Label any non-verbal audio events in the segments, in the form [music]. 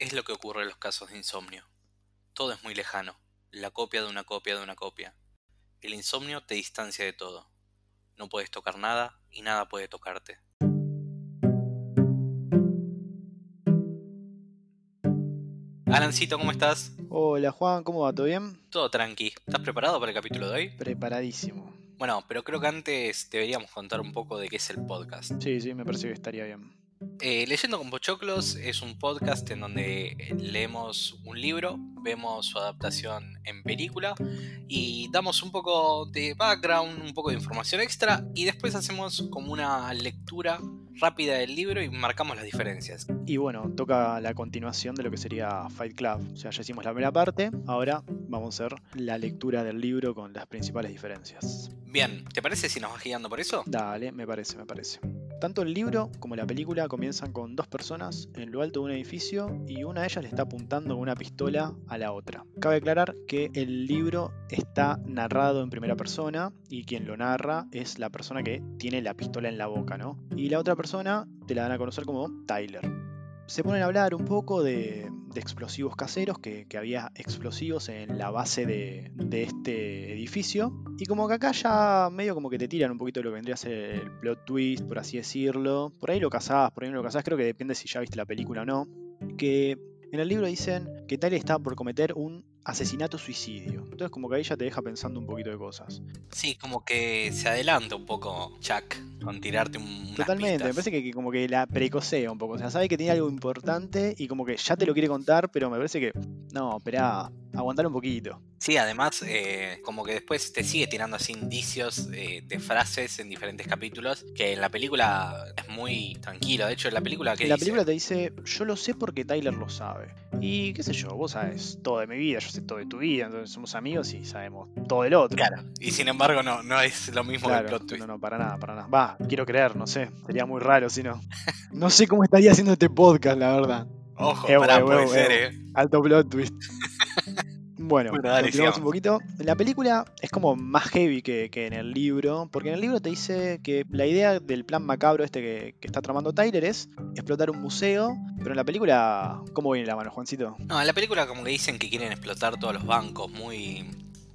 Es lo que ocurre en los casos de insomnio. Todo es muy lejano, la copia de una copia de una copia. El insomnio te distancia de todo. No puedes tocar nada y nada puede tocarte. Alancito, ¿cómo estás? Hola Juan, ¿cómo va? ¿Todo bien? Todo tranqui. ¿Estás preparado para el capítulo de hoy? Preparadísimo. Bueno, pero creo que antes deberíamos contar un poco de qué es el podcast. Sí, sí, me parece que estaría bien. Eh, Leyendo con Pochoclos es un podcast en donde eh, leemos un libro, vemos su adaptación en película y damos un poco de background, un poco de información extra y después hacemos como una lectura rápida del libro y marcamos las diferencias. Y bueno, toca la continuación de lo que sería Fight Club. O sea, ya hicimos la primera parte, ahora vamos a hacer la lectura del libro con las principales diferencias. Bien, ¿te parece si nos vas guiando por eso? Dale, me parece, me parece. Tanto el libro como la película comienzan con dos personas en lo alto de un edificio y una de ellas le está apuntando con una pistola a la otra. Cabe aclarar que el libro está narrado en primera persona y quien lo narra es la persona que tiene la pistola en la boca, ¿no? Y la otra persona te la dan a conocer como Tyler. Se ponen a hablar un poco de, explosivos caseros, que, había explosivos en la base de, este edificio. Y como que acá ya medio como que te tiran un poquito de lo que vendría a ser el plot twist, por así decirlo. Por ahí lo casás, por ahí no lo casás, creo que depende si ya viste la película o no. Que en el libro dicen que Tyler está por cometer un asesinato-suicidio. Entonces como que ahí ya te deja pensando un poquito de cosas. Sí, como que se adelanta un poco Chuck con tirarte un... Totalmente, me parece que, que, como que la precocea un poco. O sea, sabe que tiene algo importante y como que ya te lo quiere contar, pero me parece que... No, espera, aguantar un poquito. Sí, además, eh, como que después te sigue tirando así indicios eh, de frases en diferentes capítulos, que en la película es muy tranquilo. De hecho, en la película que... La película te dice, yo lo sé porque Tyler lo sabe. Y qué sé yo, vos sabes todo de mi vida, yo sé todo de tu vida, entonces somos amigos y sabemos todo del otro. Claro, y sin embargo no, no es lo mismo claro, que el plot twist. No, no, para nada, para nada. Va, quiero creer, no sé, sería muy raro si no. No sé cómo estaría haciendo este podcast, la verdad. Ojo, eh, pará, puede ser, eh. Alto plot twist. [laughs] Bueno, bueno dale, continuamos un poquito. La película es como más heavy que, que, en el libro, porque en el libro te dice que la idea del plan macabro este que, que, está tramando Tyler es explotar un museo, pero en la película, ¿cómo viene la mano, Juancito? No, en la película como que dicen que quieren explotar todos los bancos, muy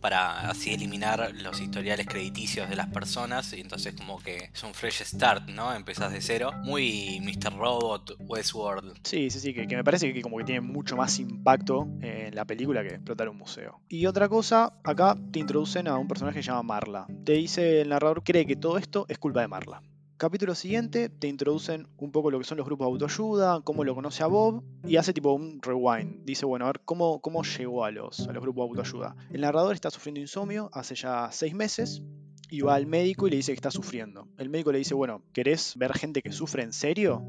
para así eliminar los historiales crediticios de las personas y entonces como que es un fresh start, ¿no? Empezás de cero. Muy Mr. Robot, Westworld. Sí, sí, sí, que, que me parece que como que tiene mucho más impacto en la película que explotar un museo. Y otra cosa, acá te introducen a un personaje que se llama Marla. Te dice el narrador cree que todo esto es culpa de Marla. Capítulo siguiente te introducen un poco lo que son los grupos de autoayuda, cómo lo conoce a Bob y hace tipo un rewind. Dice, bueno, a ver cómo, cómo llegó a los, a los grupos de autoayuda. El narrador está sufriendo insomnio hace ya seis meses y va al médico y le dice que está sufriendo. El médico le dice, bueno, ¿querés ver gente que sufre en serio?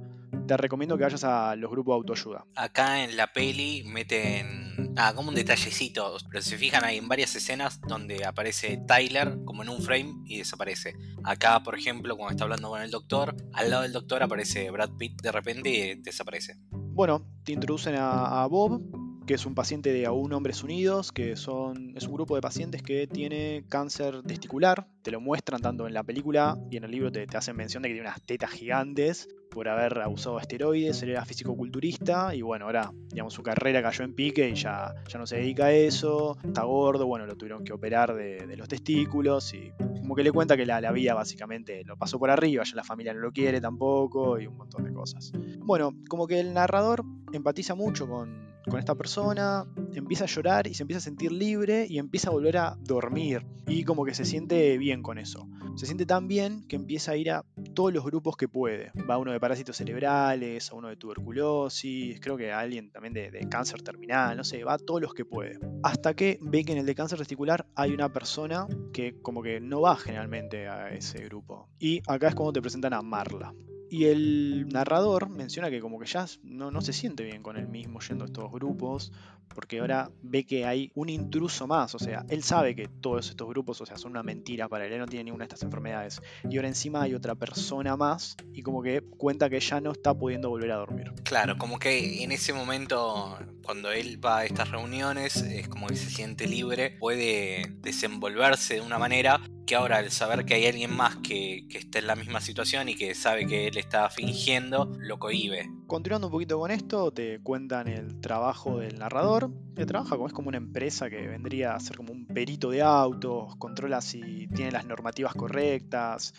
Te recomiendo que vayas a los grupos de autoayuda. Acá en la peli meten, ah, como un detallecito, pero se fijan hay en varias escenas donde aparece Tyler como en un frame y desaparece. Acá, por ejemplo, cuando está hablando con el doctor, al lado del doctor aparece Brad Pitt de repente y desaparece. Bueno, te introducen a, a Bob, que es un paciente de Aún Hombres Unidos, que son, es un grupo de pacientes que tiene cáncer testicular. Te lo muestran tanto en la película y en el libro te, hacen mención de que tiene unas tetas gigantes por haber abusado de esteroides, él era físico-culturista y bueno, ahora digamos su carrera cayó en pique y ya, ya no se dedica a eso, está gordo, bueno, lo tuvieron que operar de, de los testículos y como que le cuenta que la, la, vida básicamente lo pasó por arriba, ya la familia no lo quiere tampoco y un montón de cosas. Bueno, como que el narrador empatiza mucho con, con esta persona, empieza a llorar y se empieza a sentir libre y empieza a volver a dormir y como que se siente bien con eso. Se siente tan bien que empieza a ir a todos los grupos que puede. Va uno de parásitos cerebrales, a uno de tuberculosis, creo que a alguien también de, de, cáncer terminal, no sé, va a todos los que puede. Hasta que ve que en el de cáncer testicular hay una persona que como que no va generalmente a ese grupo. Y acá es cuando te presentan a Marla. Y el narrador menciona que como que ya no, no, se siente bien con él mismo yendo a estos grupos, porque ahora ve que hay un intruso más, o sea, él sabe que todos estos grupos, o sea, son una mentira para él, él no tiene ninguna de estas enfermedades. Y ahora encima hay otra persona más y como que cuenta que ya no está pudiendo volver a dormir. Claro, como que en ese momento, cuando él va a estas reuniones, es como que se siente libre, puede desenvolverse de una manera que ahora al saber que hay alguien más que, que está en la misma situación y que sabe que él está fingiendo, lo cohibe. Continuando un poquito con esto, te cuentan el trabajo del narrador. Que trabaja es como una empresa que vendría a ser como un perito de autos, controla si tiene las normativas correctas,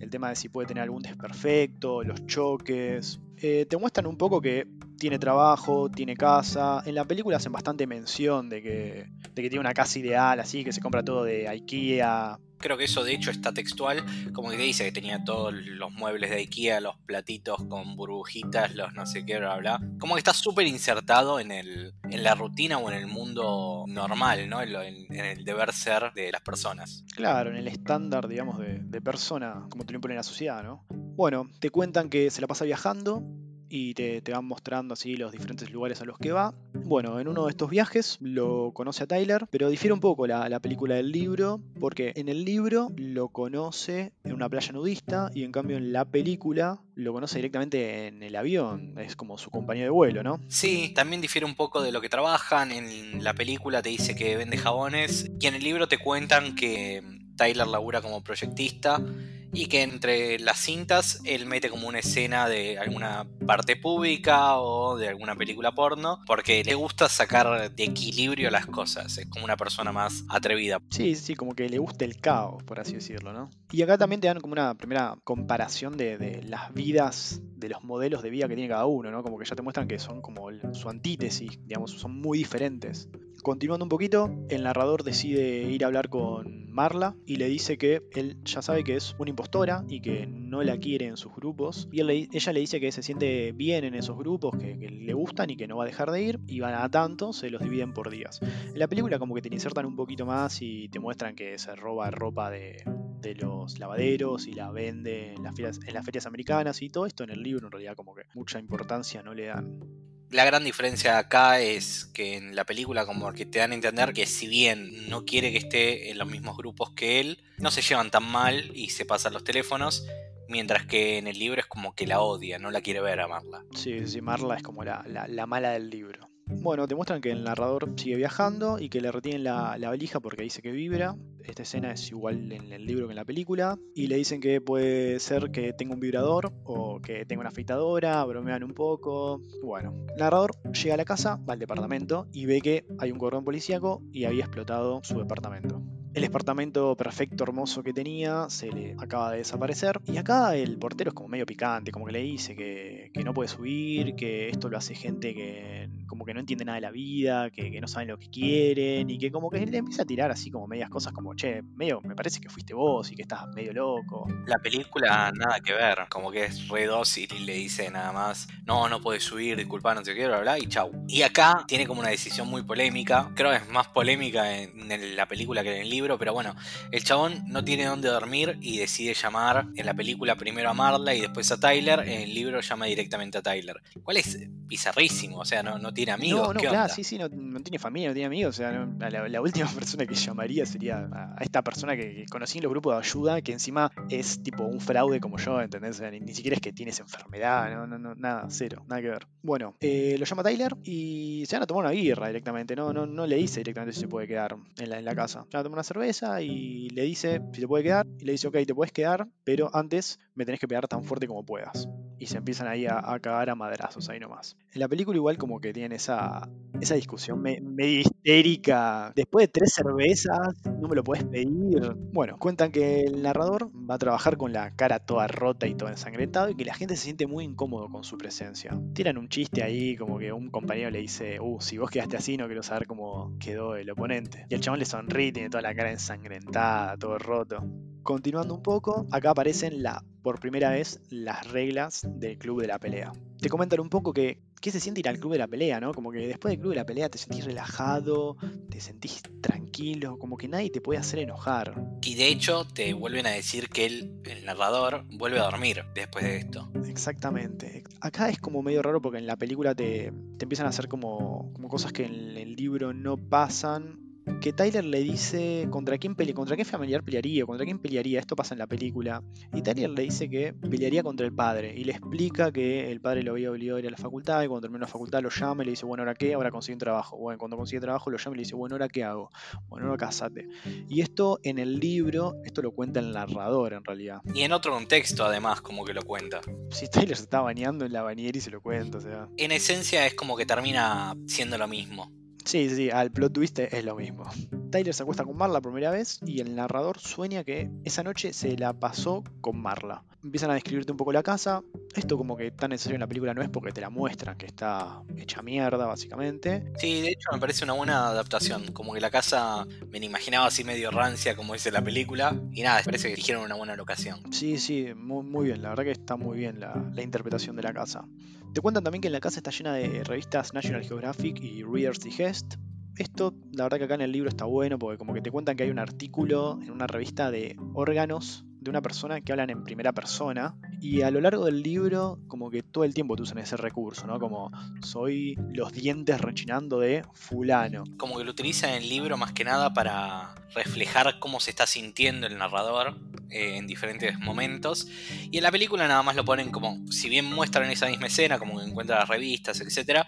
el tema de si puede tener algún desperfecto, los choques. Eh, te muestran un poco que tiene trabajo, tiene casa. En la película hacen bastante mención de que, de que tiene una casa ideal, así, que se compra todo de IKEA, Creo que eso de hecho está textual, como que dice que tenía todos los muebles de IKEA, los platitos con burbujitas, los no sé qué, bla, bla. Como que está súper insertado en, el, en la rutina o en el mundo normal, ¿no? En, el deber ser de las personas. Claro, en el estándar, digamos, de, de persona, como te lo impone la sociedad, ¿no? Bueno, te cuentan que se la pasa viajando, y te, van mostrando así los diferentes lugares a los que va. Bueno, en uno de estos viajes lo conoce a Tyler, pero difiere un poco la, película del libro, porque en el libro lo conoce en una playa nudista y en cambio en la película lo conoce directamente en el avión, es como su compañero de vuelo, ¿no? Sí, también difiere un poco de lo que trabajan, en la película te dice que vende jabones y en el libro te cuentan que Tyler labura como proyectista y que entre las cintas él mete como una escena de alguna parte pública o de alguna película porno, porque le gusta sacar de equilibrio las cosas, es como una persona más atrevida. Sí, sí, como que le gusta el caos, por así decirlo, ¿no? Y acá también te dan como una primera comparación de, de las vidas, de los modelos de vida que tiene cada uno, ¿no? Como que ya te muestran que son como su antítesis, digamos, son muy diferentes. Continuando un poquito, el narrador decide ir a hablar con Marla y le dice que él ya sabe que es una impostora y que no la quiere en sus grupos. Y ella le dice que se siente bien en esos grupos, que, le gustan y que no va a dejar de ir. Y van a tanto, se los dividen por días. En la película como que te insertan un poquito más y te muestran que se roba ropa de, los lavaderos y la vende en las, ferias, en las ferias americanas y todo esto en el libro en realidad como que mucha importancia no le dan. La gran diferencia acá es que en la película como que te dan a entender que si bien no quiere que esté en los mismos grupos que él, no se llevan tan mal y se pasan los teléfonos, mientras que en el libro es como que la odia, no la quiere ver a Marla. Sí, sí, Marla es como la, la mala del libro. Bueno, te muestran que el narrador sigue viajando y que le retienen la, valija porque dice que vibra. Esta escena es igual en el libro que en la película. Y le dicen que puede ser que tenga un vibrador o que tenga una afeitadora, bromean un poco. Bueno, el narrador llega a la casa, va al departamento y ve que hay un cordón policíaco y había explotado su departamento. El departamento perfecto, hermoso que tenía, se le acaba de desaparecer. Y acá el portero es como medio picante, como que le dice que, que no puede subir, que esto lo hace gente que como que no entiende nada de la vida, que, no saben lo que quieren, y que como que le empieza a tirar así como medias cosas como, che, medio, me parece que fuiste vos y que estás medio loco. La película nada que ver, como que es re dócil y le dice nada más, no, no puedes subir, disculpa, no te quiero, bla, bla, y chau. Y acá tiene como una decisión muy polémica, creo que es más polémica en, la película que en el libro, pero bueno, el chabón no tiene dónde dormir y decide llamar en la película primero a Marla y después a Tyler, en el libro llama directamente a Tyler. ¿Cuál es bizarrísimo, o sea, no, no tiene amigos. No, no, claro, sí, sí, no, tiene familia, no tiene amigos. O sea, la, última [laughs] persona que llamaría sería a, esta persona que, conocí en los grupos de ayuda, que encima es tipo un fraude como yo, ¿entendés? ni, siquiera es que tienes enfermedad, no, no, nada, cero, nada que ver. Bueno, eh, lo llama Tyler y se van a tomar una birra directamente, no, no, no le dice directamente si se puede quedar en la, en la casa. Se van a tomar una cerveza y le dice si se puede quedar, y le dice, ok, te puedes quedar, pero antes me tenés que pegar tan fuerte como puedas. Y se empiezan ahí a, a cagar a madrazos, ahí nomás. En la película igual como que tiene esa, esa discusión medio histérica. Después de tres cervezas, no me lo puedes pedir. Bueno, cuentan que el narrador va a trabajar con la cara toda rota y todo ensangrentado y que la gente se siente muy incómodo con su presencia. Tiran un chiste ahí, como que un compañero le dice, uh, si vos quedaste así no quiero saber cómo quedó el oponente. Y el chabón le sonríe, tiene toda la cara ensangrentada, todo roto. Continuando un poco, acá aparecen la, por primera vez las reglas del club de la pelea. Te comentan un poco que qué se siente ir al club de la pelea, ¿no? Como que después del club de la pelea te sentís relajado, te sentís tranquilo, como que nadie te puede hacer enojar. Y de hecho te vuelven a decir que el, el narrador vuelve a dormir después de esto. Exactamente. Acá es como medio raro porque en la película te, te empiezan a hacer como, como cosas que en el libro no pasan que Tyler le dice contra quién pele contra qué familiar pelearía, contra quién pelearía, esto pasa en la película. Y Tyler le dice que pelearía contra el padre y le explica que el padre lo había obligado a ir a la facultad y cuando terminó la facultad lo llama y le dice, bueno, ¿ahora qué? Ahora consigue un trabajo. Bueno, cuando consigue trabajo lo llama y le dice, bueno, ¿ahora qué hago? Bueno, ahora casate. Y esto en el libro, esto lo cuenta el narrador en realidad. Y en otro contexto además como que lo cuenta. Si Tyler se está bañando en la bañera y se lo cuenta, o sea. En esencia es como que termina siendo lo mismo. Sí, sí, al plot twist es lo mismo. Tyler se acuesta con Marla por primera vez y el narrador sueña que esa noche se la pasó con Marla. Empiezan a describirte un poco la casa. Esto como que tan necesario en la película no es porque te la muestran, que está hecha mierda básicamente. Sí, de hecho me parece una buena adaptación. Como que la casa me la imaginaba así medio rancia como dice la película. Y nada, parece que eligieron una buena locación. Sí, sí, muy, muy bien. La verdad que está muy bien la, la interpretación de la casa. Te cuentan también que la casa está llena de revistas National Geographic y Reader's Digest. Esto, la verdad que acá en el libro está bueno porque como que te cuentan que hay un artículo en una revista de órganos de una persona que hablan en primera persona y a lo largo del libro como que todo el tiempo te usan ese recurso, ¿no? Como soy los dientes rechinando de fulano. Como que lo utiliza en el libro más que nada para reflejar cómo se está sintiendo el narrador eh, en diferentes momentos. Y en la película nada más lo ponen como, si bien muestran esa misma escena, como que encuentra las revistas, etc.,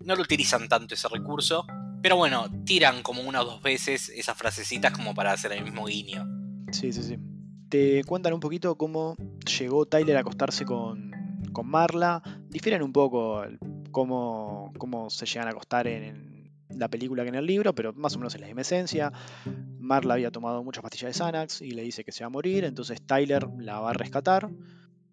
no lo utilizan tanto ese recurso. Pero bueno, tiran como una o dos veces esas frasecitas como para hacer el mismo guiño. Sí, sí, sí. Te cuentan un poquito cómo llegó Tyler a acostarse con, con Marla. Difieren un poco cómo, cómo se llegan a acostar en, la película que en el libro, pero más o menos es la misma esencia. Marla había tomado muchas pastillas de Xanax y le dice que se va a morir, entonces Tyler la va a rescatar.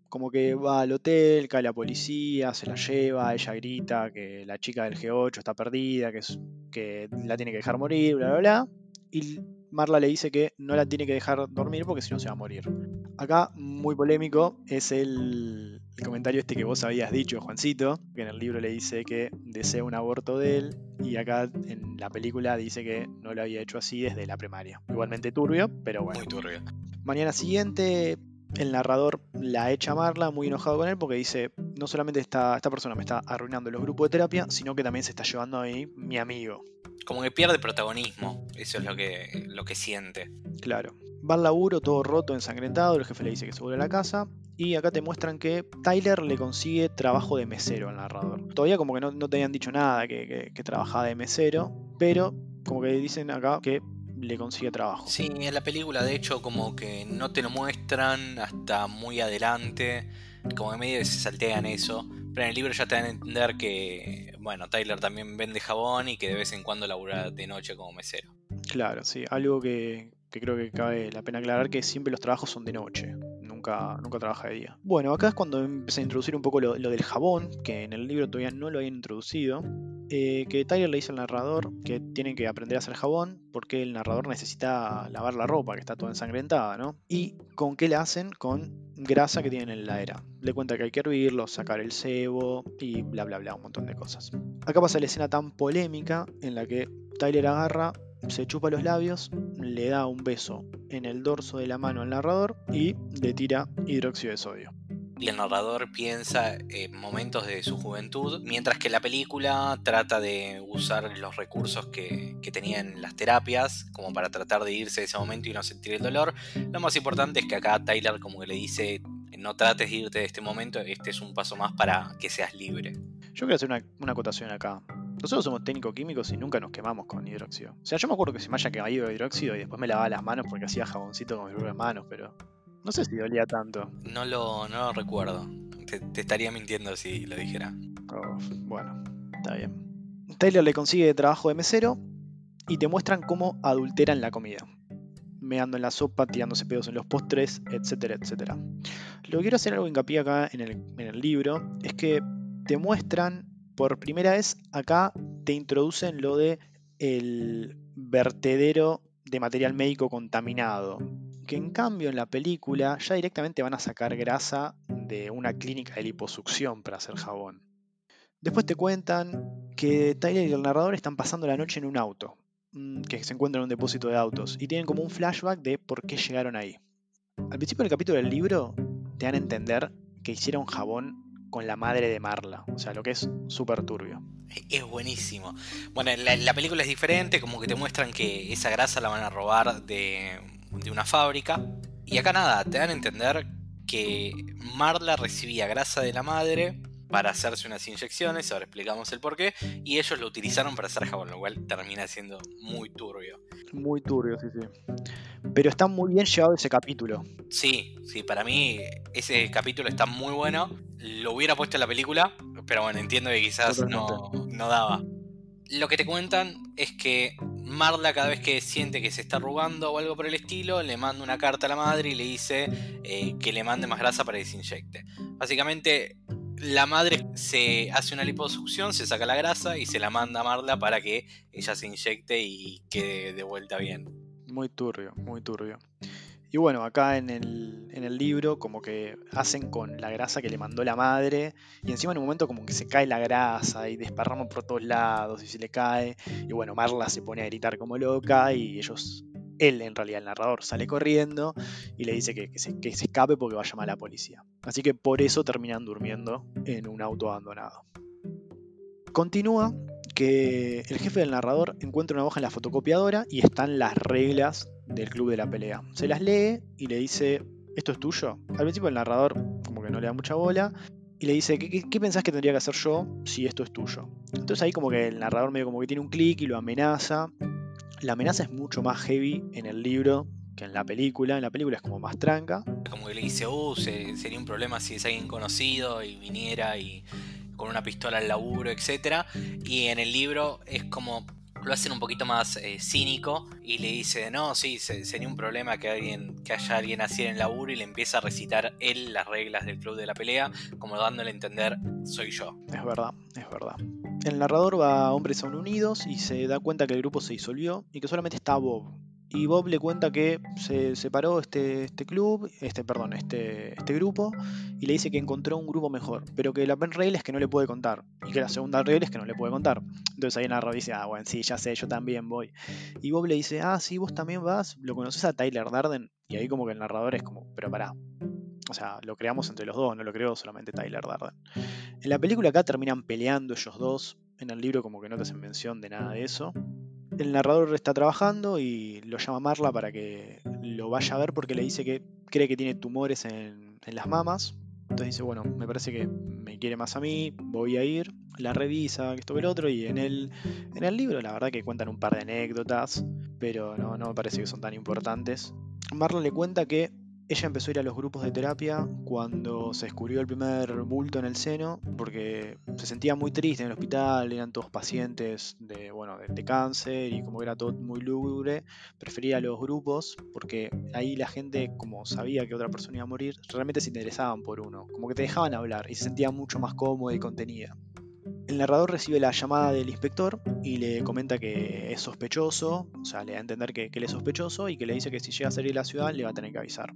Como que va al hotel, cae la policía, se la lleva, ella grita que la chica del G8 está perdida, que, es, que la tiene que dejar morir, bla, bla, bla. Y Marla le dice que no la tiene que dejar dormir porque si no se va a morir. Acá, muy polémico, es el, el, comentario este que vos habías dicho, Juancito, que en el libro le dice que desea un aborto de él, y acá en la película dice que no lo había hecho así desde la primaria. Igualmente turbio, pero bueno. Muy turbio. Mañana siguiente, el narrador la echa a Marla, muy enojado con él, porque dice, no solamente esta, esta persona me está arruinando los grupos de terapia, sino que también se está llevando a mí mi amigo. Como que pierde protagonismo, eso es lo que, lo que siente. Claro. Va al laburo todo roto, ensangrentado, el jefe le dice que se vuelve a la casa, y acá te muestran que Tyler le consigue trabajo de mesero al narrador. Todavía como que no, no te habían dicho nada que, que, que trabajaba de mesero, pero como que dicen acá que le consigue trabajo. Sí, en la película de hecho como que no te lo muestran hasta muy adelante, como que medio se saltean eso, en el libro ya te dan a entender que, bueno, Tyler también vende jabón y que de vez en cuando labura de noche como mesero. Claro, sí, algo que, que creo que cabe la pena aclarar que siempre los trabajos son de noche. Nunca, nunca trabaja de día. Bueno, acá es cuando empecé a introducir un poco lo, lo del jabón, que en el libro todavía no lo habían introducido. Eh, que Tyler le dice al narrador que tiene que aprender a hacer jabón porque el narrador necesita lavar la ropa que está toda ensangrentada, ¿no? ¿Y con qué la hacen? Con grasa que tienen en la heladera. Le cuenta que hay que hervirlo, sacar el cebo y bla bla bla, un montón de cosas. Acá pasa la escena tan polémica en la que Tyler agarra, se chupa los labios, le da un beso en el dorso de la mano al narrador y le tira hidróxido de sodio y el narrador piensa en momentos de su juventud, mientras que la película trata de usar los recursos que, que tenían las terapias como para tratar de irse de ese momento y no sentir el dolor. Lo más importante es que acá Tyler como que le dice, no trates de irte de este momento, este es un paso más para que seas libre. Yo quiero hacer una, una acotación acá. Nosotros somos técnicos químicos y nunca nos quemamos con hidróxido. O sea, yo me acuerdo que se me haya quemado hidróxido y después me lavaba las manos porque hacía jaboncito con mis propias manos, pero no sé si dolía tanto. No lo, no lo recuerdo. Te, te, estaría mintiendo si lo dijera. Oh, bueno, está bien. Taylor le consigue trabajo de mesero y te muestran cómo adulteran la comida. Meando en la sopa, tirándose pedos en los postres, etcétera, etcétera. Lo que quiero hacer algo hincapié acá en el, en el libro es que te muestran por primera vez acá te introducen lo de el vertedero de material médico contaminado que en cambio en la película ya directamente van a sacar grasa de una clínica de liposucción para hacer jabón. Después te cuentan que Tyler y el narrador están pasando la noche en un auto, mm, que se encuentran en un depósito de autos, y tienen como un flashback de por qué llegaron ahí. Al principio del capítulo del libro te dan a entender que hicieron jabón con la madre de Marla. O sea, lo que es súper turbio. Es buenísimo. Bueno, la, la, película es diferente, como que te muestran que esa grasa la van a robar de, de una fábrica. Y acá nada, te dan a entender que Marla recibía grasa de la madre para hacerse unas inyecciones, ahora explicamos el por qué, y ellos lo utilizaron para hacer jabón, lo cual termina siendo muy turbio. Muy turbio, sí, sí. Pero está muy bien llevado ese capítulo. Sí, sí, para mí ese capítulo está muy bueno. Lo hubiera puesto en la película, pero bueno, entiendo que quizás no, no daba. Lo que te cuentan es que Marla cada vez que siente que se está arrugando o algo por el estilo, le manda una carta a la madre y le dice eh, que le mande más grasa para que se inyecte. Básicamente la madre se hace una liposucción, se saca la grasa y se la manda a Marla para que ella se inyecte y quede de vuelta bien. Muy turbio, muy turbio. Y bueno, acá en el, en el, libro como que hacen con la grasa que le mandó la madre y encima en un momento como que se cae la grasa y desparrama por todos lados y se le cae y bueno, Marla se pone a gritar como loca y ellos él, en realidad, el narrador, sale corriendo y le dice que, se, escape porque va a llamar a la policía. Así que por eso terminan durmiendo en un auto abandonado. Continúa que el jefe del narrador encuentra una hoja en la fotocopiadora y están las reglas del club de la pelea. Se las lee y le dice, ¿esto es tuyo? Al principio el narrador como que no le da mucha bola y le dice, ¿qué, qué pensás que tendría que hacer yo si esto es tuyo? Entonces ahí como que el narrador medio como que tiene un clic y lo amenaza la amenaza es mucho más heavy en el libro que en la película. En la película es como más tranca. Como que le dice, uh, sería un problema si es alguien conocido y viniera y con una pistola al laburo, etc. Y en el libro es como lo hacen un poquito más eh, cínico y le dice, no, sí, sería un problema que, que haya alguien así en el laburo y le empieza a recitar él las reglas del club de la pelea, como dándole a entender, soy yo. Es verdad, es verdad. El narrador va a Hombres Aún Unidos y se da cuenta que el grupo se disolvió y que solamente está Bob. Y Bob le cuenta que se separó este, este club, este, perdón, este, este grupo, y le dice que encontró un grupo mejor, pero que la regla es que no le puede contar, y que la segunda regla es que no le puede contar. Entonces ahí el narrador dice, ah, bueno, sí, ya sé, yo también voy. Y Bob le dice, ah, sí, vos también vas, ¿lo conoces a Tyler Darden? Y ahí como que el narrador es como, pero pará, o sea, lo creamos entre los dos, no lo creó solamente Tyler Darden. En la película acá terminan peleando ellos dos. En el libro como que no te hacen mención de nada de eso. El narrador está trabajando y lo llama Marla para que lo vaya a ver porque le dice que cree que tiene tumores en, las mamas. Entonces dice, bueno, me parece que me quiere más a mí, voy a ir, la revisa, esto que el otro, y en el, en el libro la verdad que cuentan un par de anécdotas, pero no, no me parece que son tan importantes. Marla le cuenta que ella empezó a ir a los grupos de terapia cuando se descubrió el primer bulto en el seno, porque se sentía muy triste en el hospital, eran todos pacientes de, bueno, de, cáncer y como era todo muy lúgubre, prefería los grupos porque ahí la gente, como sabía que otra persona iba a morir, realmente se interesaban por uno, como que te dejaban hablar y se sentía mucho más cómoda y contenida. El narrador recibe la llamada del inspector y le comenta que es sospechoso, o sea, le da a entender que, que él es sospechoso y que le dice que si llega a salir de la ciudad le va a tener que avisar.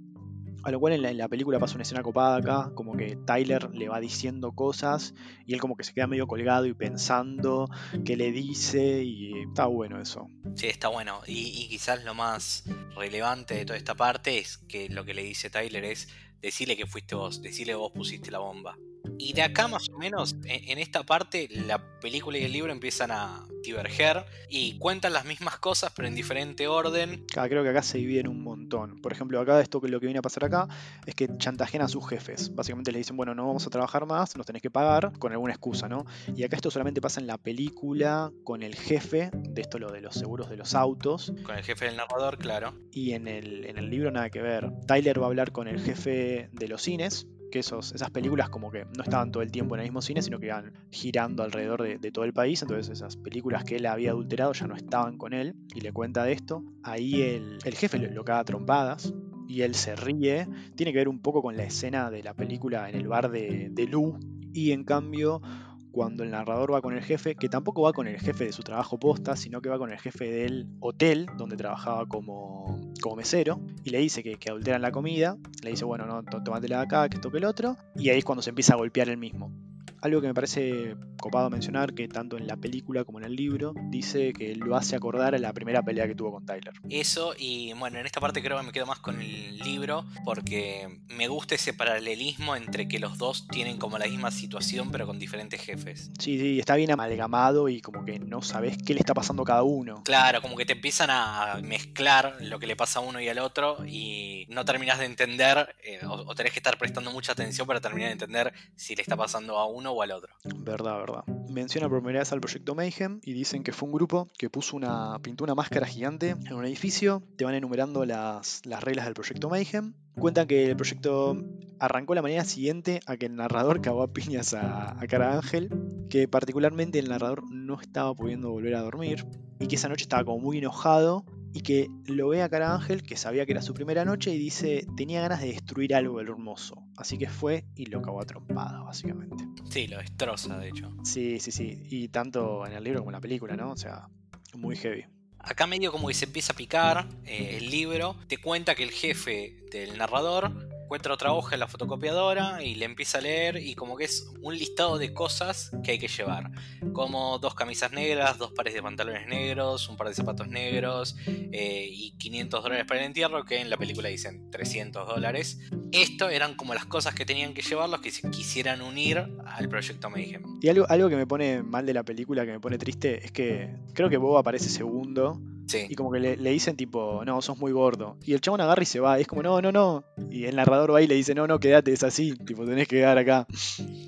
A lo cual en la, película pasa una escena copada acá, como que Tyler le va diciendo cosas y él como que se queda medio colgado y pensando qué le dice y está bueno eso. Sí, está bueno. Y, y quizás lo más relevante de toda esta parte es que lo que le dice Tyler es decirle que fuiste vos, decirle vos pusiste la bomba. Y de acá más o menos, en, esta parte, la película y el libro empiezan a diverger y cuentan las mismas cosas pero en diferente orden. creo que acá se dividen un montón. Por ejemplo, acá esto que lo que viene a pasar acá es que chantajean a sus jefes. Básicamente le dicen, bueno, no vamos a trabajar más, nos tenés que pagar con alguna excusa, ¿no? Y acá esto solamente pasa en la película con el jefe, de esto lo de los seguros de los autos. Con el jefe del narrador, claro. Y en el, en el libro nada que ver. Tyler va a hablar con el jefe de los cines, que esos, esas películas como que no estaban todo el tiempo en el mismo cine, sino que iban girando alrededor de, todo el país. Entonces esas películas que él había adulterado ya no estaban con él y le cuenta de esto. Ahí el, el jefe lo, lo caga trompadas y él se ríe. Tiene que ver un poco con la escena de la película en el bar de, de Lou. Y en cambio cuando el narrador va con el jefe, que tampoco va con el jefe de su trabajo posta, sino que va con el jefe del hotel donde trabajaba como, como mesero, y le dice que, que adulteran la comida, le dice, bueno, no, tómatela de acá, que esto que el otro, y ahí es cuando se empieza a golpear el mismo. Algo que me parece copado mencionar, que tanto en la película como en el libro, dice que lo hace acordar a la primera pelea que tuvo con Tyler. Eso, y bueno, en esta parte creo que me quedo más con el libro, porque me gusta ese paralelismo entre que los dos tienen como la misma situación, pero con diferentes jefes. Sí, sí, está bien amalgamado y como que no sabes qué le está pasando a cada uno. Claro, como que te empiezan a mezclar lo que le pasa a uno y al otro, y no terminas de entender, eh, o, o tenés que estar prestando mucha atención para terminar de entender si le está pasando a uno o al otro. Verdad, verdad. Menciona por primera vez al proyecto Mayhem y dicen que fue un grupo que puso una, pintó una máscara gigante en un edificio. Te van enumerando las, las reglas del proyecto Mayhem. Cuentan que el proyecto arrancó la mañana siguiente a que el narrador cagó a piñas a, a Cara Ángel, que particularmente el narrador no estaba pudiendo volver a dormir y que esa noche estaba como muy enojado y que lo ve a Cara Ángel, que sabía que era su primera noche, y dice, tenía ganas de destruir algo del hermoso. Así que fue y lo cagó a trompada, básicamente. Sí, lo destroza, de hecho. Sí, sí, sí. Y tanto en el libro como en la película, ¿no? O sea, muy heavy. Acá medio como que se empieza a picar eh, el libro, te cuenta que el jefe del narrador encuentra otra hoja en la fotocopiadora y le empieza a leer y como que es un listado de cosas que hay que llevar. Como dos camisas negras, dos pares de pantalones negros, un par de zapatos negros eh, y 500 dólares para el entierro, que en la película dicen 300 dólares. Esto eran como las cosas que tenían que llevar los que se quisieran unir al proyecto Mayhem. Y algo, algo que me pone mal de la película, que me pone triste, es que creo que Bob aparece segundo. Sí. Y como que le, le dicen tipo, no, sos muy gordo. Y el chabón agarra y se va. Y es como, no, no, no. Y el narrador va y le dice, no, no, quédate, es así. Tipo, tenés que quedar acá.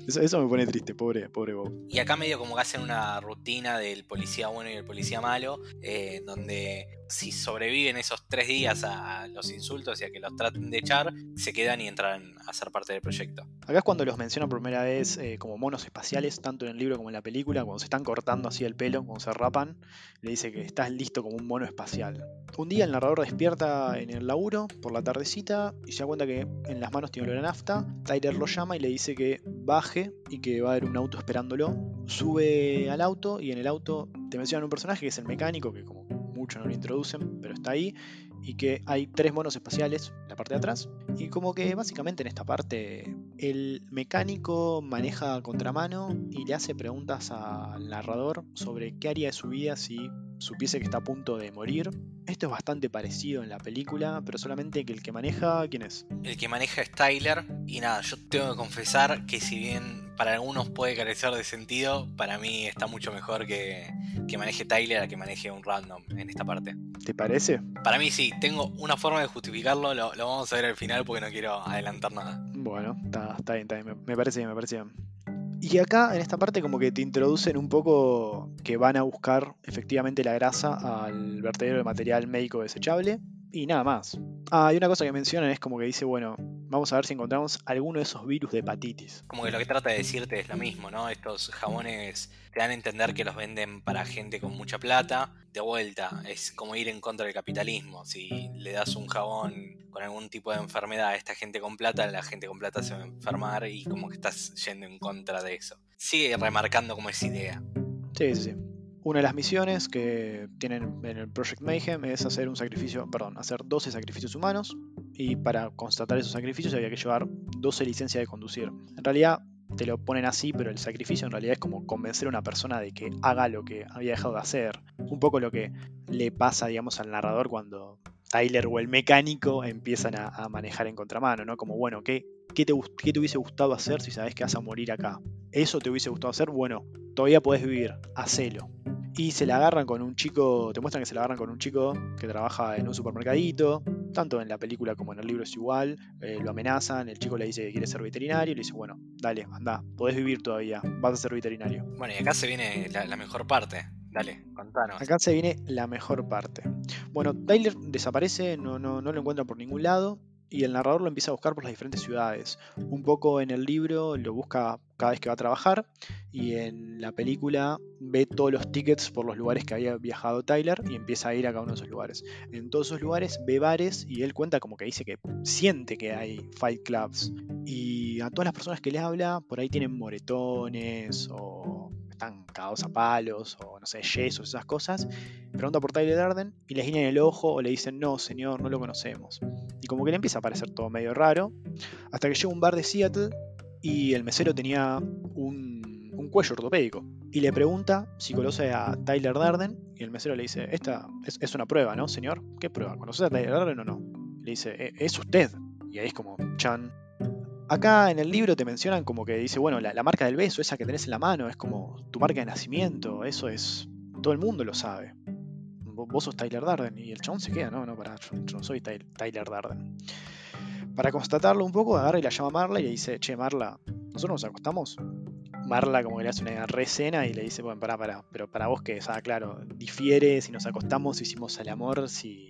Eso, eso me pone triste, pobre, pobre Bob. Y acá medio como que hacen una rutina del policía bueno y el policía malo, eh, donde si sobreviven esos tres días a los insultos y a que los traten de echar, se quedan y entran a ser parte del proyecto. Acá es cuando los mencionan por primera vez eh, como monos espaciales, tanto en el libro como en la película, cuando se están cortando así el pelo, cuando se rapan, le dice que estás listo como un mono espacial. Un día el narrador despierta en el laburo por la tardecita y se da cuenta que en las manos tiene olor a nafta. Tyler lo llama y le dice que baje y que va a haber un auto esperándolo. Sube al auto y en el auto te mencionan un personaje que es el mecánico, que como mucho no lo introducen, pero está ahí. Y que hay tres monos espaciales en la parte de atrás. Y como que básicamente en esta parte el mecánico maneja contramano y le hace preguntas al narrador sobre qué haría de su vida si supiese que está a punto de morir. Esto es bastante parecido en la película, pero solamente que el que maneja, ¿quién es? El que maneja es Tyler. Y nada, yo tengo que confesar que si bien para algunos puede carecer de sentido, para mí está mucho mejor que, que maneje Tyler a que maneje un random en esta parte. ¿Te parece? Para mí sí, tengo una forma de justificarlo, lo, lo vamos a ver al final porque no quiero adelantar nada. Bueno, está, está bien, está bien. Me, me parece bien, me parece bien. Y acá, en esta parte, como que te introducen un poco que van a buscar efectivamente la grasa al vertedero de material médico desechable. Y nada más. Ah, y una cosa que mencionan es como que dice, bueno, vamos a ver si encontramos alguno de esos virus de hepatitis. Como que lo que trata de decirte es lo mismo, ¿no? Estos jabones te dan a entender que los venden para gente con mucha plata. De vuelta, es como ir en contra del capitalismo. Si le das un jabón con algún tipo de enfermedad esta gente con plata, la gente con plata se va a enfermar y como que estás yendo en contra de eso. Sigue remarcando como esa idea. Sí, sí, sí. Una de las misiones que tienen en el Project Mayhem es hacer un sacrificio, perdón, hacer 12 sacrificios humanos. Y para constatar esos sacrificios había que llevar 12 licencias de conducir. En realidad te lo ponen así, pero el sacrificio en realidad es como convencer a una persona de que haga lo que había dejado de hacer. Un poco lo que le pasa, digamos, al narrador cuando Tyler o el mecánico empiezan a, manejar en contramano, ¿no? Como, bueno, ¿qué, qué, te, ¿qué te hubiese gustado hacer si sabes que vas a morir acá? ¿Eso te hubiese gustado hacer? Bueno, todavía podés vivir, hacelo. Y se la agarran con un chico, te muestran que se la agarran con un chico que trabaja en un supermercadito, tanto en la película como en el libro es igual, eh, lo amenazan, el chico le dice que quiere ser veterinario, y le dice, bueno, dale, anda, podés vivir todavía, vas a ser veterinario. Bueno, y acá se viene la mejor parte. Dale, contanos. Acá se viene la mejor parte. Bueno, Tyler desaparece, no, no, no lo encuentran por ningún lado. Y el narrador lo empieza a buscar por las diferentes ciudades. Un poco en el libro lo busca cada vez que va a trabajar. Y en la película ve todos los tickets por los lugares que había viajado Tyler y empieza a ir a cada uno de esos lugares. En todos esos lugares ve bares y él cuenta como que dice que siente que hay fight clubs. Y a todas las personas que le habla, por ahí tienen moretones o están cagados a palos o no sé, yesos, esas cosas. Pregunta por Tyler Darden y le guiñan el ojo o le dicen no, señor, no lo conocemos. Y como que le empieza a parecer todo medio raro. Hasta que llega un bar de Seattle y el mesero tenía un un cuello ortopédico. Y le pregunta si conoce a Tyler Darden. Y el mesero le dice, esta es, una prueba, ¿no, señor? ¿Qué prueba? ¿Conoces a Tyler Darden o no? Le dice, e, es usted. Y ahí es como, chan. Acá en el libro te mencionan como que dice, bueno, la, marca del beso, esa que tenés en la mano, es como tu marca de nacimiento, eso es, todo el mundo lo sabe. Vos sos Tyler Darden y el chabón se queda, no, no, para, yo, no soy Tyler Darden. Para constatarlo un poco, agarra y la llama a Marla y le dice, che, Marla, ¿nosotros nos acostamos? Marla como que le hace una rescena y le dice, bueno, pará, pará, pero para vos que, o claro, difiere si nos acostamos, hicimos el amor, si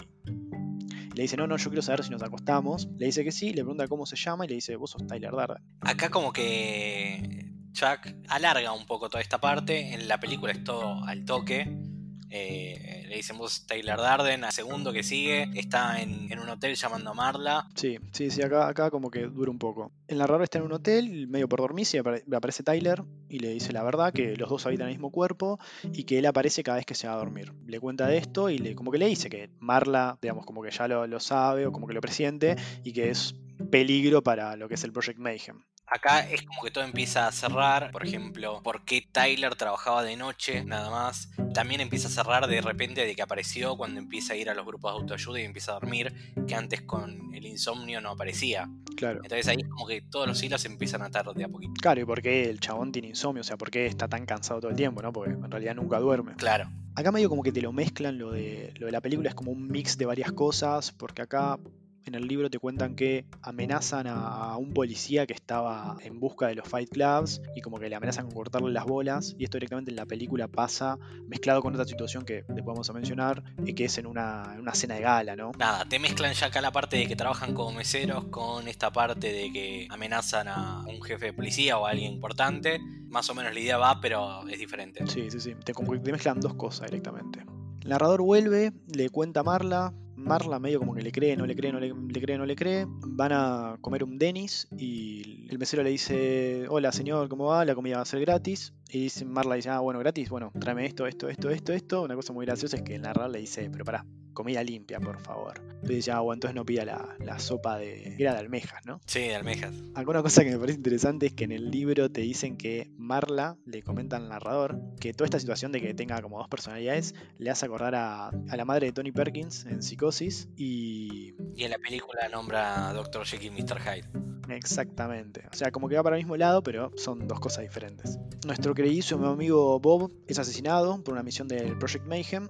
le dice, no, no, yo quiero saber si nos acostamos. Le dice que sí, le pregunta cómo se llama y le dice, vos sos Tyler Darden. Acá como que Chuck alarga un poco toda esta parte. En la película es todo al toque. Eh, le dicen vos Taylor Darden, a segundo que sigue, está en, un hotel llamando a Marla. Sí, sí, sí, acá, acá como que dura un poco. El narrador está en un hotel, medio por dormirse, y aparece Tyler y le dice la verdad, que los dos habitan el mismo cuerpo y que él aparece cada vez que se va a dormir. Le cuenta de esto y le, como que le dice que Marla, digamos, como que ya lo, lo sabe o como que lo presiente y que es peligro para lo que es el Project Mayhem. Acá es como que todo empieza a cerrar, por ejemplo, por qué Tyler trabajaba de noche nada más. También empieza a cerrar de repente de que apareció cuando empieza a ir a los grupos de autoayuda y empieza a dormir, que antes con el insomnio no aparecía. Claro. Entonces ahí es como que todos los hilos empiezan a atar de a poquito. Claro, y por qué el chabón tiene insomnio, o sea, por qué está tan cansado todo el tiempo, ¿no? Porque en realidad nunca duerme. Claro. Acá medio como que te lo mezclan, lo de, lo de la película es como un mix de varias cosas, porque acá en el libro te cuentan que amenazan a, un policía que estaba en busca de los Fight Clubs y como que le amenazan con cortarle las bolas. Y esto directamente en la película pasa mezclado con otra situación que después vamos a mencionar, y que es en una, en una cena de gala, ¿no? Nada, te mezclan ya acá la parte de que trabajan como meseros con esta parte de que amenazan a un jefe de policía o a alguien importante. Más o menos la idea va, pero es diferente. Sí, sí, sí. Te, te mezclan dos cosas directamente. El narrador vuelve, le cuenta a Marla Marla medio como que le cree, no le cree, no le, cree, no le cree. Van a comer un Denis y el mesero le dice, hola señor, ¿cómo va? La comida va a ser gratis. Y dice, Marla dice, ah, bueno, gratis, bueno, tráeme esto, esto, esto, esto, esto. Una cosa muy graciosa es que el narrador le dice, pero pará, comida limpia, por favor. Entonces dice, ah, bueno, entonces no pida la, sopa de... Era de almejas, ¿no? Sí, de almejas. Alguna cosa que me parece interesante es que en el libro te dicen que Marla, le comenta al narrador, que toda esta situación de que tenga como dos personalidades le hace acordar a, la madre de Tony Perkins en Psicosis y... Y en la película nombra a Dr. Jekyll y Mr. Hyde. Exactamente. O sea, como que va para el mismo lado, pero son dos cosas diferentes. Nuestro queridísimo amigo Bob es asesinado por una misión del Project Mayhem.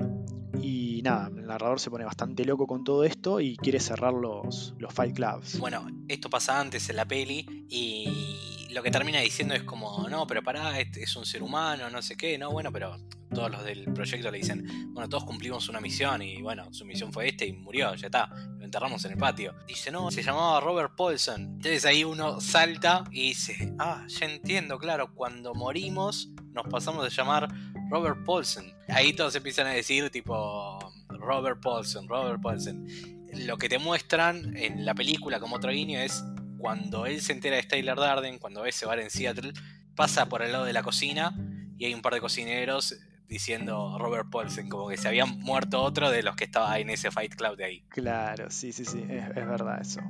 Y nada, el narrador se pone bastante loco con todo esto y quiere cerrar los, los Fight Clubs. Bueno, esto pasa antes en la peli y lo que termina diciendo es como, no, pero pará, este es un ser humano, no sé qué, no, bueno, pero todos los del proyecto le dicen, bueno, todos cumplimos una misión y bueno, su misión fue esta y murió, ya está, enterramos en el patio. Dice, no, se llamaba Robert Paulson. Entonces ahí uno salta y dice, ah, ya entiendo, claro, cuando morimos nos pasamos a llamar Robert Paulson. Ahí todos empiezan a decir tipo, Robert Paulson, Robert Paulson. Lo que te muestran en la película como otro guiño es cuando él se entera de Styler Darden, cuando ve ese bar en Seattle, pasa por el lado de la cocina y hay un par de cocineros diciendo Robert Paulsen, como que se había muerto otro de los que estaba en ese Fight Club de ahí. Claro, sí, sí, sí, es, verdad eso.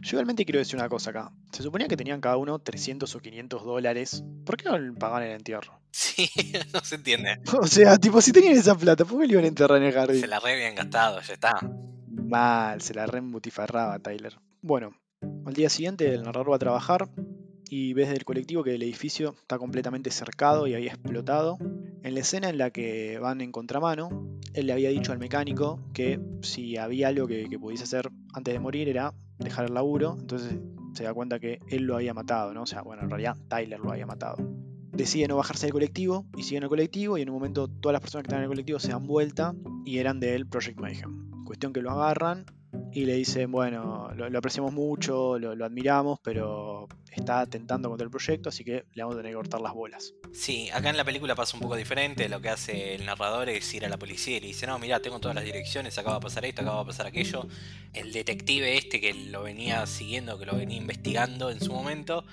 Yo igualmente quiero decir una cosa acá. Se suponía que tenían cada uno 300 o 500 dólares. ¿Por qué no pagaban el entierro? [laughs] Sí, no se entiende. O sea, tipo, si tenían esa plata, ¿por qué le iban a enterrar en el jardín? Se la re habían gastado, ya está. Mal, se la re embutifarraba Tyler. Bueno, al día siguiente el narrador va a trabajar y ves del colectivo que el edificio está completamente cercado y había explotado. En la escena en la que van en contramano, él le había dicho al mecánico que si había algo que, pudiese hacer antes de morir era dejar el laburo, entonces se da cuenta que él lo había matado, ¿no? O sea, bueno, en realidad Tyler lo había matado. Decide no bajarse del colectivo y sigue en el colectivo y en un momento todas las personas que están en el colectivo se dan vuelta y eran del Project Mayhem. Cuestión que lo agarran y le dicen, bueno, lo, apreciamos mucho, lo, admiramos, pero está atentando contra el proyecto, así que le vamos a tener que cortar las bolas. Sí, acá en la película pasa un poco diferente, lo que hace el narrador es ir a la policía y le dice, no, mira, tengo todas las direcciones, acá va a pasar esto, acá va a pasar aquello. El detective este que lo venía siguiendo, que lo venía investigando en su momento,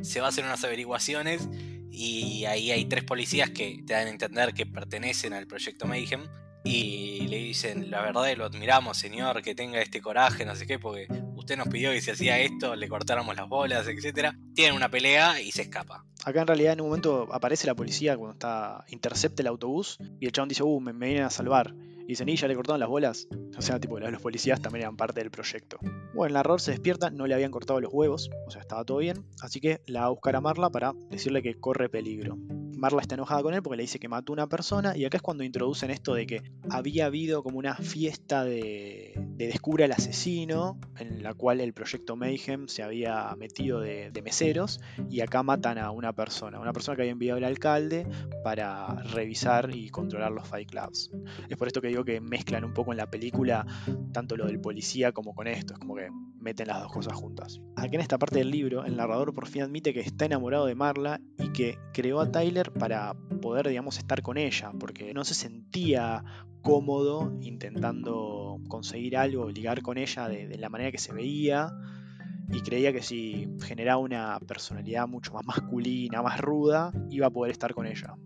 se va a hacer unas averiguaciones y ahí hay tres policías que te dan a entender que pertenecen al proyecto Mayhem y le dicen, la verdad lo admiramos, señor, que tenga este coraje, no sé qué, porque usted nos pidió que si hacía esto le cortáramos las bolas, etcétera. Tienen una pelea y se escapa. Acá en realidad en un momento aparece la policía cuando está intercepta el autobús y el chabón dice, uh, me, vienen a salvar. Y dicen, ¿y ya le cortaron las bolas? O sea, tipo, los policías también eran parte del proyecto. Bueno, el narrador se despierta, no le habían cortado los huevos, o sea, estaba todo bien, así que la va a buscar a Marla para decirle que corre peligro. Marla está enojada con él porque le dice que mató una persona y acá es cuando introducen esto de que había habido como una fiesta de, de descubre al asesino en la cual el proyecto Mayhem se había metido de, de meseros y acá matan a una persona, una persona que había enviado el alcalde para revisar y controlar los Fight Clubs. Es por esto que digo que mezclan un poco en la película tanto lo del policía como con esto, es como que meten las dos cosas juntas. Aquí en esta parte del libro, el narrador por fin admite que está enamorado de Marla y que creó a Tyler para poder, digamos, estar con ella, porque no se sentía cómodo intentando conseguir algo, ligar con ella de, de la manera que se veía y creía que si generaba una personalidad mucho más masculina, más ruda, iba a poder estar con ella.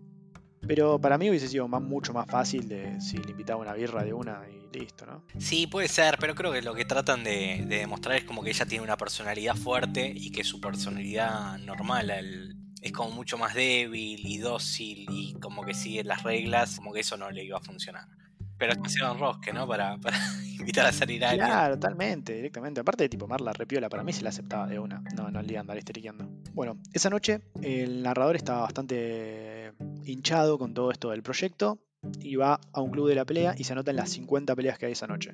Pero para mí hubiese sido más, mucho más fácil de si le invitaba una birra de una y listo, ¿no? Sí, puede ser, pero creo que lo que tratan de, de demostrar es como que ella tiene una personalidad fuerte y que su personalidad normal el- es como mucho más débil y dócil y como que sigue las reglas, como que eso no le iba a funcionar. Pero es demasiado enrosque, ¿no? Para, para [laughs] invitar a salir a alguien. Claro, totalmente, directamente. Aparte de tipo Marla repiola, para mí se la aceptaba de una. No, no le iba a andar histeriqueando. Bueno, esa noche el narrador estaba bastante hinchado con todo esto del proyecto y va a un club de la pelea y se anotan las 50 peleas que hay esa noche.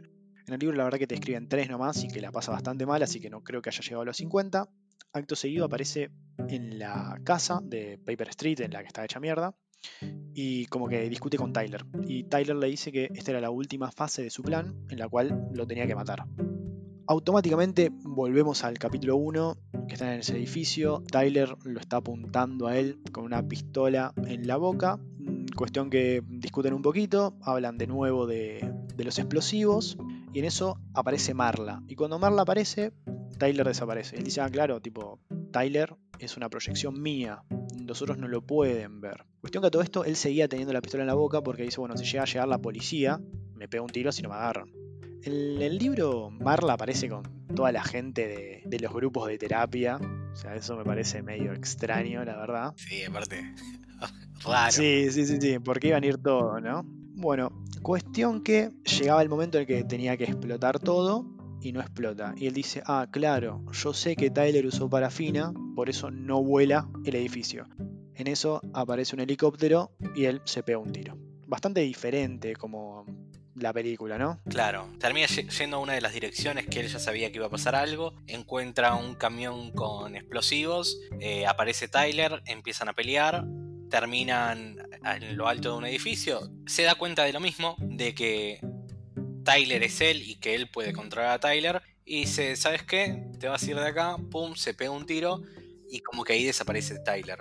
En el libro la verdad que te escriben tres nomás y que la pasa bastante mal, así que no creo que haya llegado a los 50. Acto seguido aparece en la casa de Paper Street, en la que está hecha mierda, y como que discute con Tyler. Y Tyler le dice que esta era la última fase de su plan, en la cual lo tenía que matar. Automáticamente volvemos al capítulo 1, que está en ese edificio. Tyler lo está apuntando a él con una pistola en la boca. Mm, Cuestión que discuten un poquito, hablan de nuevo de, los explosivos. Y en eso aparece Marla. Y cuando Marla aparece, Tyler desaparece. Él dice, ah, claro, tipo, Tyler es una proyección mía. Los otros no lo pueden ver. Cuestión que a todo esto él seguía teniendo la pistola en la boca porque dice, bueno, si llega a llegar la policía, me pega un tiro si no me agarran. En el libro Marla aparece con toda la gente de, de los grupos de terapia. O sea, eso me parece medio extraño, la verdad. Sí, aparte. [laughs] Raro. Sí, sí, sí, sí, porque iban a ir todos, ¿no? Bueno, cuestión que llegaba el momento en el que tenía que explotar todo y no explota. Y él dice, ah, claro, yo sé que Tyler usó parafina, por eso no vuela el edificio. En eso aparece un helicóptero y él se pega un tiro. Bastante diferente como la película, ¿no? Claro, termina ye- yendo a una de las direcciones que él ya sabía que iba a pasar algo, encuentra un camión con explosivos, eh, aparece Tyler, empiezan a pelear, terminan en lo alto de un edificio, se da cuenta de lo mismo, de que Tyler es él y que él puede controlar a Tyler, y dice, ¿sabes qué? Te vas a ir de acá, pum, se pega un tiro, y como que ahí desaparece Tyler.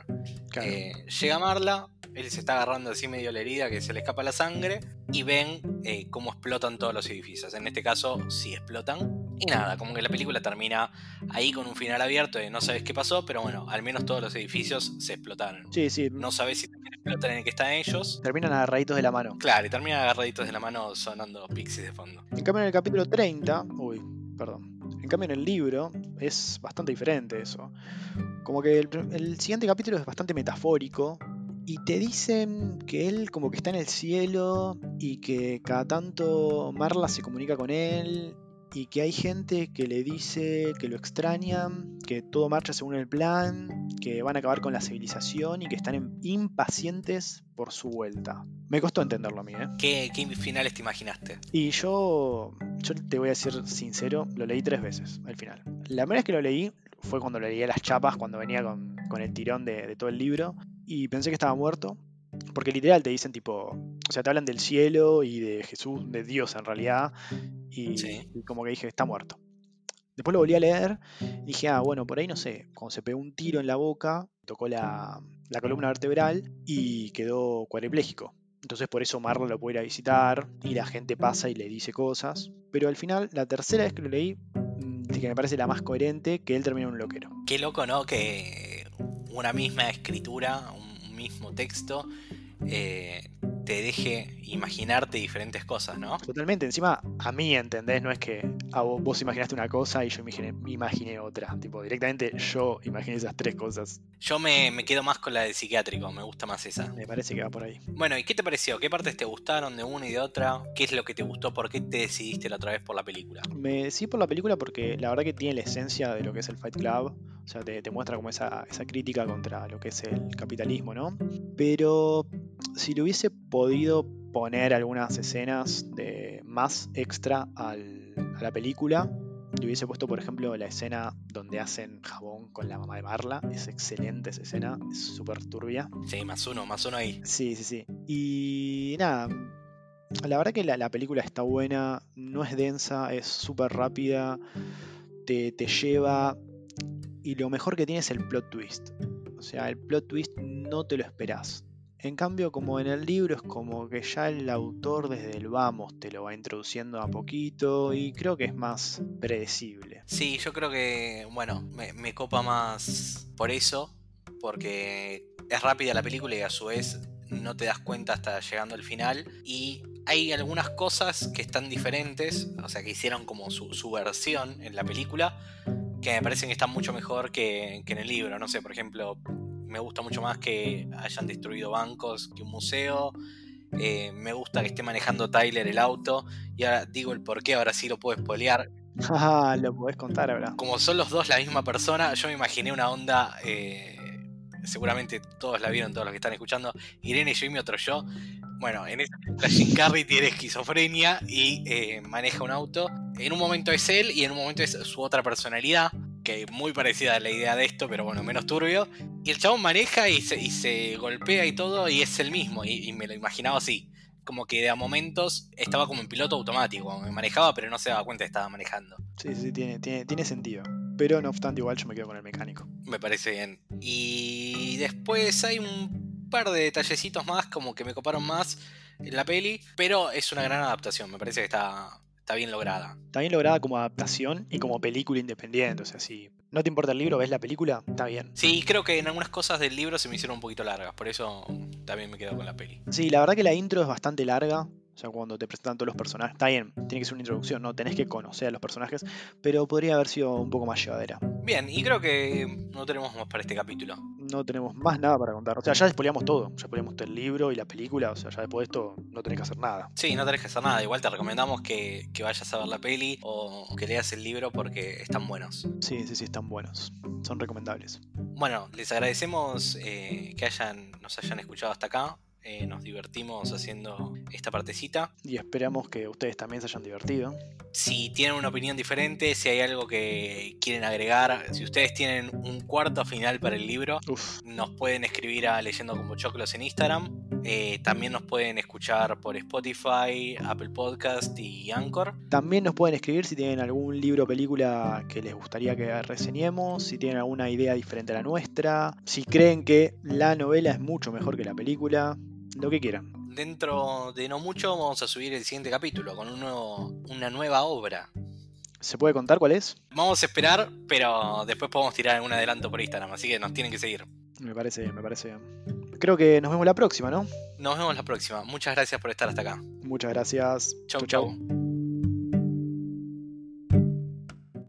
Claro. Eh, llega Marla, él se está agarrando así medio la herida que se le escapa la sangre y ven eh, cómo explotan todos los edificios. En este caso sí explotan. Y nada, como que la película termina ahí con un final abierto de no sabes qué pasó, pero bueno, al menos todos los edificios se explotaron. Sí, sí, No sabes si también explotan en el que están ellos. terminan agarraditos de la mano. Claro, y terminan agarraditos de la mano sonando pixies de fondo. En cambio en el capítulo 30, uy, perdón. En cambio en el libro es bastante diferente eso. Como que el, siguiente capítulo es bastante metafórico y te dicen que él como que está en el cielo y que cada tanto Marla se comunica con él y que hay gente que le dice que lo extrañan, que todo marcha según el plan, que van a acabar con la civilización y que están impacientes por su vuelta. Me costó entenderlo a mí, ¿eh? ¿Qué, qué finales te imaginaste? Y yo, yo te voy a decir sincero, lo leí tres veces al final. La primera vez que lo leí fue cuando lo leía las chapas, cuando venía con, con el tirón de, de todo el libro, y pensé que estaba muerto. Porque literal te dicen tipo, o sea, te hablan del cielo y de Jesús, de Dios en realidad, y, Sí. y como que dije, está muerto. Después lo volví a leer y dije, ah, bueno, por ahí no sé, cuando se pegó un tiro en la boca, tocó la, la columna vertebral y quedó cuadripléjico. Entonces por eso Marla lo puede ir a visitar y la gente pasa y le dice cosas. Pero al final, la tercera vez que lo leí, mm, que me parece la más coherente, que él termina en un loquero. Qué loco, ¿no? Que una misma escritura, un mismo texto, eh, te deje imaginarte diferentes cosas, ¿no? Totalmente, encima a mí, ¿entendés? No es que a vos, vos imaginaste una cosa y yo imaginé, imaginé otra. Tipo, directamente yo imaginé esas tres cosas. Yo me, me, quedo más con la del psiquiátrico, me gusta más esa. Me parece que va por ahí. Bueno, ¿y qué te pareció? ¿Qué partes te gustaron de una y de otra? ¿Qué es lo que te gustó? ¿Por qué te decidiste la otra vez por la película? Me decidí por la película porque la verdad que tiene la esencia de lo que es el Fight Club. O sea, te, te muestra como esa, esa crítica contra lo que es el capitalismo, ¿no? Pero si le hubiese podido poner algunas escenas de más extra al, a la película, le hubiese puesto, por ejemplo, la escena donde hacen jabón con la mamá de Marla. Es excelente esa escena, es súper turbia. Sí, más uno, más uno ahí. Sí, sí, sí. Y nada, la verdad que la, la película está buena, no es densa, es súper rápida, te, te lleva... Y lo mejor que tiene es el plot twist. O sea, el plot twist no te lo esperás. En cambio, como en el libro es como que ya el autor desde el vamos te lo va introduciendo a poquito y creo que es más predecible. Sí, yo creo que, bueno, me, copa más por eso, porque es rápida la película y a su vez no te das cuenta hasta llegando al final y hay algunas cosas que están diferentes, o sea, que hicieron como su, su versión en la película, que me parecen que están mucho mejor que, que en el libro. No sé, por ejemplo, me gusta mucho más que hayan destruido bancos que un museo. Eh, me gusta que esté manejando Tyler el auto. Y ahora digo el por qué, ahora sí lo puedo spoilear. Ah, lo podés contar ahora. Como son los dos la misma persona, yo me imaginé una onda. Eh, seguramente todos la vieron, todos los que están escuchando. Irene, yo y mi otro yo. Bueno, en esa película Jim Carrey tiene esquizofrenia y eh, maneja un auto. En un momento es él y en un momento es su otra personalidad que muy parecida a la idea de esto, pero bueno, menos turbio. Y el chabón maneja y se, y se golpea y todo, y es el mismo, y, y, me lo imaginaba así. Como que de a momentos estaba como en piloto automático, me manejaba, pero no se daba cuenta que estaba manejando. Sí, sí, tiene, tiene, tiene sentido. Pero no obstante, igual yo me quedo con el mecánico. Me parece bien. Y después hay un par de detallecitos más, como que me coparon más en la peli, pero es una gran adaptación, me parece que está, está bien lograda. Está bien lograda como adaptación y como película independiente. O sea, si no te importa el libro, ves la película, está bien. Sí, creo que en algunas cosas del libro se me hicieron un poquito largas, por eso también me quedo con la peli. Sí, la verdad que la intro es bastante larga. O sea, cuando te presentan todos los personajes. Está bien, tiene que ser una introducción, no tenés que conocer a los personajes, pero podría haber sido un poco más llevadera. Bien, y creo que no tenemos más para este capítulo. No tenemos más nada para contar. O sea, ya despoleamos todo. Ya despoleamos el libro y la película. O sea, ya después de esto no tenés que hacer nada. Sí, no tenés que hacer nada. Igual te recomendamos que, que vayas a ver la peli o que leas el libro porque están buenos. Sí, sí, sí, están buenos. Son recomendables. Bueno, les agradecemos eh, que hayan, nos hayan escuchado hasta acá. Eh, nos divertimos haciendo esta partecita. Y esperamos que ustedes también se hayan divertido. Si tienen una opinión diferente, si hay algo que quieren agregar, si ustedes tienen un cuarto final para el libro, Uf. nos pueden escribir a Leyendo como Choclos en Instagram. Eh, también nos pueden escuchar por Spotify, Apple Podcast y Anchor. También nos pueden escribir si tienen algún libro o película que les gustaría que reseñemos, si tienen alguna idea diferente a la nuestra, si creen que la novela es mucho mejor que la película, lo que quieran. Dentro de no mucho vamos a subir el siguiente capítulo con un nuevo- una nueva obra. ¿Se puede contar cuál es? Vamos a esperar, pero después podemos tirar algún adelanto por Instagram, así que nos tienen que seguir. Me parece bien, me parece bien. Creo que nos vemos la próxima, ¿no? Nos vemos la próxima. Muchas gracias por estar hasta acá. Muchas gracias. Chau, chau.